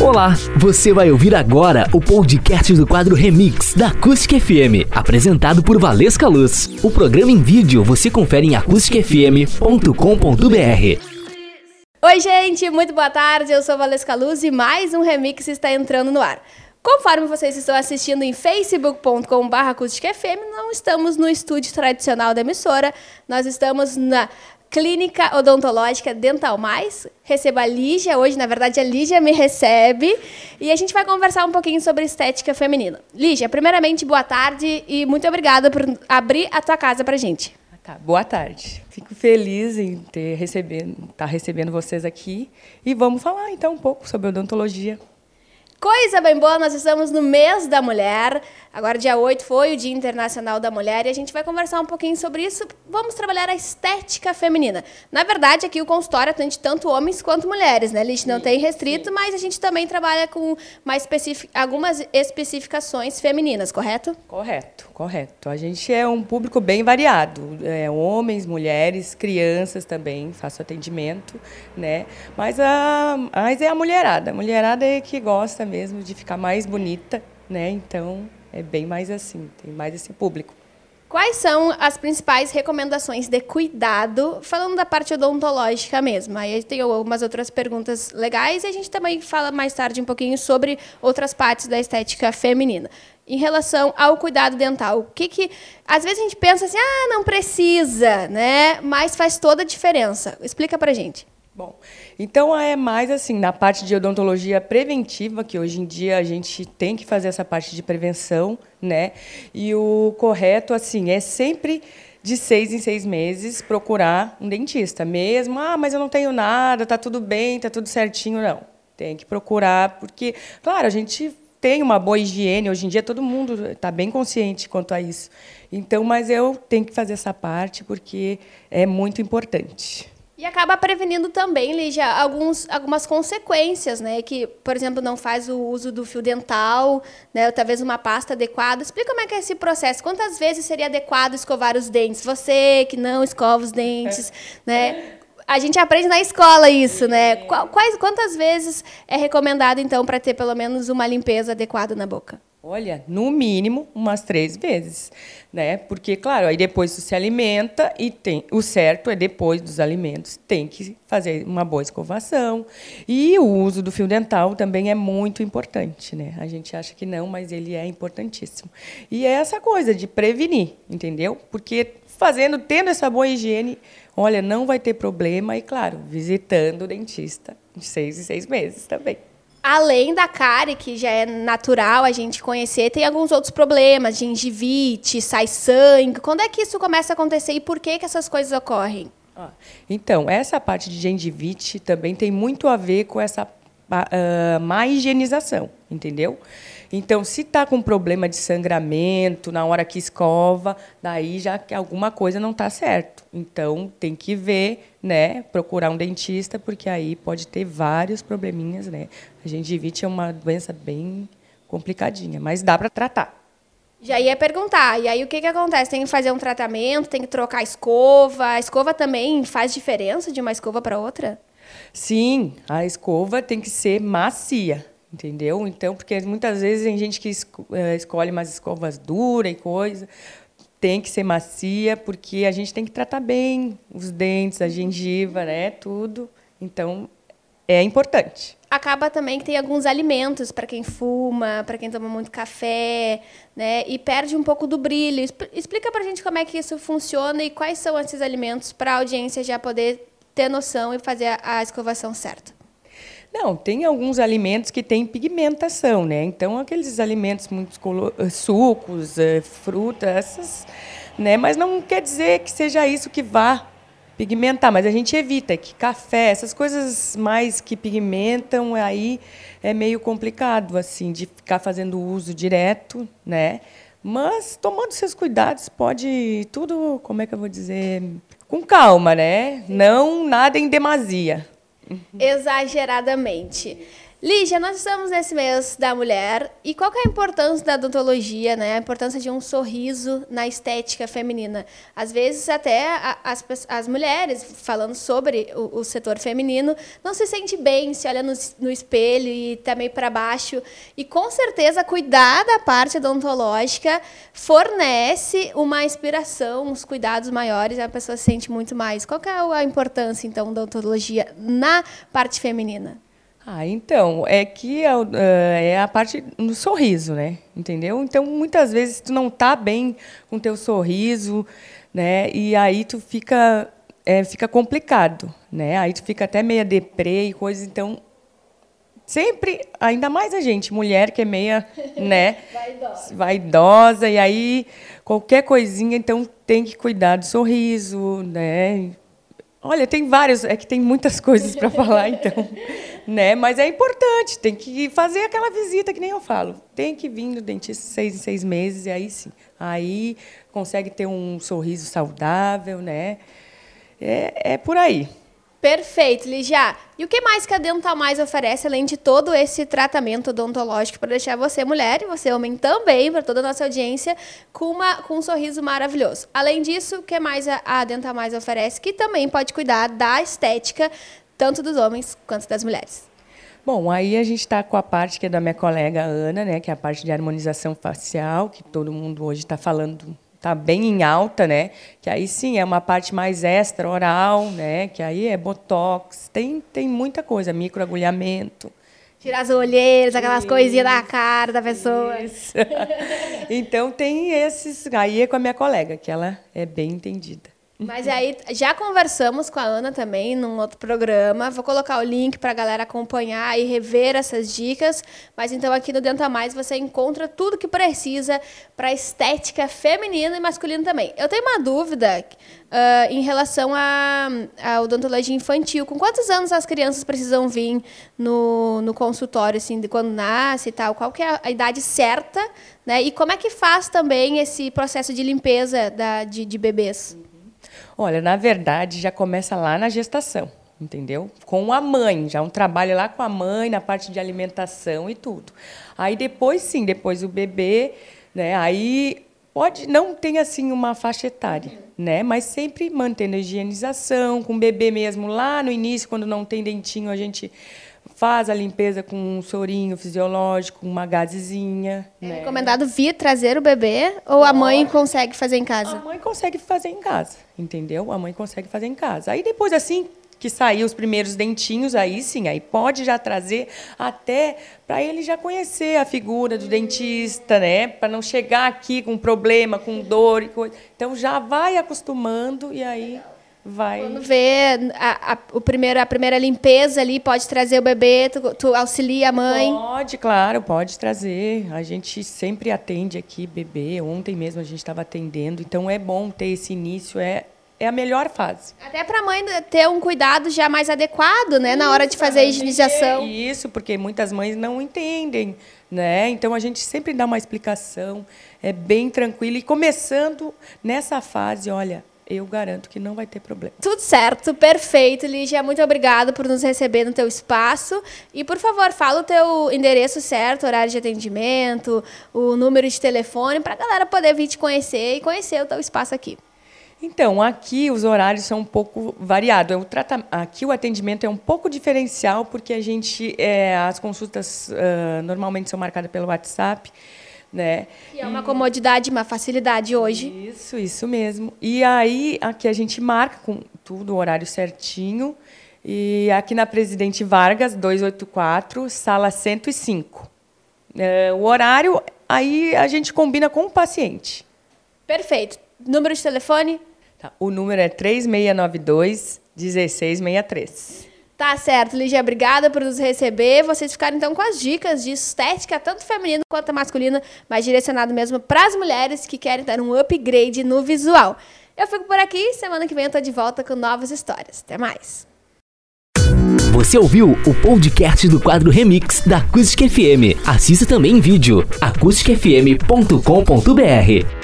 Olá, você vai ouvir agora o podcast do quadro Remix da Acústica FM, apresentado por Valesca Luz. O programa em vídeo você confere em acusticfm.com.br. Oi, gente, muito boa tarde. Eu sou Valesca Luz e mais um remix está entrando no ar. Conforme vocês estão assistindo em facebook.com.br não estamos no estúdio tradicional da emissora, nós estamos na Clínica Odontológica Dental Mais. Receba a Lígia. Hoje, na verdade, a Lígia me recebe. E a gente vai conversar um pouquinho sobre estética feminina. Lígia, primeiramente, boa tarde e muito obrigada por abrir a tua casa pra gente. Tá, boa tarde. Fico feliz em ter recebendo, estar tá recebendo vocês aqui. E vamos falar, então, um pouco sobre odontologia. Coisa bem boa, nós estamos no mês da mulher. Agora, dia 8 foi o Dia Internacional da Mulher e a gente vai conversar um pouquinho sobre isso. Vamos trabalhar a estética feminina. Na verdade, aqui o consultório atende tanto homens quanto mulheres, né? A gente não tem restrito, sim. mas a gente também trabalha com mais especific... algumas especificações femininas, correto? Correto, correto. A gente é um público bem variado. É, homens, mulheres, crianças também, faço atendimento, né? Mas, a... mas é a mulherada. A mulherada é que gosta mesmo de ficar mais bonita, né? Então é bem mais assim, tem mais esse público. Quais são as principais recomendações de cuidado, falando da parte odontológica mesmo? Aí tem algumas outras perguntas legais e a gente também fala mais tarde um pouquinho sobre outras partes da estética feminina. Em relação ao cuidado dental, o que que às vezes a gente pensa assim, ah, não precisa, né? Mas faz toda a diferença. Explica pra gente. Bom, então é mais assim, na parte de odontologia preventiva, que hoje em dia a gente tem que fazer essa parte de prevenção, né? E o correto, assim, é sempre de seis em seis meses procurar um dentista. Mesmo, ah, mas eu não tenho nada, tá tudo bem, tá tudo certinho. Não. Tem que procurar, porque, claro, a gente tem uma boa higiene, hoje em dia todo mundo está bem consciente quanto a isso. Então, mas eu tenho que fazer essa parte porque é muito importante. E acaba prevenindo também, Lígia, alguns, algumas consequências, né? Que, por exemplo, não faz o uso do fio dental, né? Ou talvez uma pasta adequada. Explica como é que é esse processo. Quantas vezes seria adequado escovar os dentes? Você que não escova os dentes, né? A gente aprende na escola isso, né? Quais, quantas vezes é recomendado, então, para ter pelo menos uma limpeza adequada na boca? Olha, no mínimo umas três vezes, né? Porque, claro, aí depois se alimenta e tem o certo é depois dos alimentos tem que fazer uma boa escovação e o uso do fio dental também é muito importante, né? A gente acha que não, mas ele é importantíssimo. E é essa coisa de prevenir, entendeu? Porque fazendo, tendo essa boa higiene, olha, não vai ter problema e, claro, visitando o dentista de seis em seis meses também além da cárie, que já é natural a gente conhecer, tem alguns outros problemas, gengivite, sai sangue. Quando é que isso começa a acontecer e por que, que essas coisas ocorrem? então, essa parte de gengivite também tem muito a ver com essa uh, má higienização, entendeu? Então, se está com problema de sangramento na hora que escova, daí já que alguma coisa não está certo. Então, tem que ver, né, procurar um dentista, porque aí pode ter vários probleminhas, né? A gengivite é uma doença bem complicadinha, mas dá para tratar. Já ia perguntar, e aí o que, que acontece? Tem que fazer um tratamento, tem que trocar a escova. A escova também faz diferença de uma escova para outra? Sim, a escova tem que ser macia entendeu? Então, porque muitas vezes tem gente que eh, escolhe umas escovas duras e coisa, tem que ser macia, porque a gente tem que tratar bem os dentes, a gengiva, né, tudo. Então, é importante. Acaba também que tem alguns alimentos para quem fuma, para quem toma muito café, né? E perde um pouco do brilho. Explica para a gente como é que isso funciona e quais são esses alimentos para a audiência já poder ter noção e fazer a, a escovação certa. Não, tem alguns alimentos que têm pigmentação, né? Então, aqueles alimentos muito eh, sucos, eh, frutas, essas, né? Mas não quer dizer que seja isso que vá pigmentar, mas a gente evita que café, essas coisas mais que pigmentam, aí é meio complicado assim de ficar fazendo uso direto, né? Mas tomando seus cuidados, pode tudo, como é que eu vou dizer, com calma, né? Não nada em demasia. Exageradamente. Lígia, nós estamos nesse mês da mulher e qual é a importância da odontologia, né? A importância de um sorriso na estética feminina. Às vezes até as, as mulheres, falando sobre o, o setor feminino, não se sente bem, se olha no, no espelho e está meio para baixo. E com certeza cuidar da parte odontológica fornece uma inspiração, uns cuidados maiores, a pessoa se sente muito mais. Qual é a importância, então, da odontologia na parte feminina? Ah, então, é que é, é a parte do sorriso, né? Entendeu? Então, muitas vezes tu não tá bem com teu sorriso, né? E aí tu fica é, fica complicado, né? Aí tu fica até meia deprê e coisa, então sempre, ainda mais a gente, mulher que é meia, né, vaidosa. vaidosa e aí qualquer coisinha, então tem que cuidar do sorriso, né? Olha, tem vários, é que tem muitas coisas para falar, então, né? Mas é importante, tem que fazer aquela visita que nem eu falo. Tem que vir no dentista seis em seis meses e aí sim, aí consegue ter um sorriso saudável, né? É, é por aí. Perfeito, Ligia. E o que mais que a Dental Mais oferece, além de todo esse tratamento odontológico para deixar você mulher e você homem também, para toda a nossa audiência, com, uma, com um sorriso maravilhoso? Além disso, o que mais a, a Dental Mais oferece, que também pode cuidar da estética, tanto dos homens quanto das mulheres? Bom, aí a gente está com a parte que é da minha colega Ana, né, que é a parte de harmonização facial, que todo mundo hoje está falando está bem em alta, né? Que aí sim é uma parte mais extra oral, né? Que aí é botox, tem tem muita coisa, microagulhamento. Tirar as olheiras, aquelas isso, coisinhas da cara da pessoa. Isso. então tem esses, aí é com a minha colega, que ela é bem entendida. Mas aí já conversamos com a Ana também num outro programa. Vou colocar o link para a galera acompanhar e rever essas dicas. Mas então aqui no Denta Mais você encontra tudo que precisa para estética feminina e masculina também. Eu tenho uma dúvida uh, em relação à odontologia infantil. Com quantos anos as crianças precisam vir no, no consultório, assim, de quando nasce e tal? Qual que é a idade certa? Né? E como é que faz também esse processo de limpeza da, de, de bebês? Olha, na verdade, já começa lá na gestação, entendeu? Com a mãe, já um trabalho lá com a mãe, na parte de alimentação e tudo. Aí depois, sim, depois o bebê, né? Aí pode não tem assim uma faixa etária, né? Mas sempre mantendo a higienização, com o bebê mesmo lá no início, quando não tem dentinho, a gente faz a limpeza com um sorinho fisiológico, uma gazezinha. É né? recomendado vir trazer o bebê ou a mãe consegue fazer em casa? A mãe consegue fazer em casa, entendeu? A mãe consegue fazer em casa. Aí depois assim que sair os primeiros dentinhos, aí sim, aí pode já trazer até para ele já conhecer a figura do dentista, né? Para não chegar aqui com problema, com dor e coisa. Então já vai acostumando e aí vai. Quando vê a, a, o primeiro, a primeira limpeza ali, pode trazer o bebê, tu, tu, auxilia a mãe? Pode, claro, pode trazer. A gente sempre atende aqui bebê. Ontem mesmo a gente estava atendendo, então é bom ter esse início, é, é a melhor fase. Até para a mãe ter um cuidado já mais adequado, né, isso, na hora de fazer a higienização. Isso, porque muitas mães não entendem, né? Então a gente sempre dá uma explicação, é bem tranquilo e começando nessa fase, olha, eu garanto que não vai ter problema. Tudo certo, perfeito, Lígia. Muito obrigada por nos receber no teu espaço. E, por favor, fala o teu endereço certo, horário de atendimento, o número de telefone, para a galera poder vir te conhecer e conhecer o teu espaço aqui. Então, aqui os horários são um pouco variados. O Aqui o atendimento é um pouco diferencial, porque a gente, é, as consultas uh, normalmente são marcadas pelo WhatsApp né? Que é uma comodidade, uma facilidade hoje. Isso, isso mesmo. E aí aqui a gente marca com tudo o horário certinho. E aqui na Presidente Vargas, 284, sala 105. É, o horário, aí a gente combina com o paciente. Perfeito. Número de telefone? Tá. O número é 3692 1663. Tá certo, Lígia, obrigada por nos receber. Vocês ficaram então com as dicas de estética, tanto feminina quanto masculina, mas direcionado mesmo para as mulheres que querem dar um upgrade no visual. Eu fico por aqui, semana que vem eu tô de volta com novas histórias. Até mais. Você ouviu o podcast do quadro Remix da Acústica FM. Assista também em vídeo acusticfm.com.br.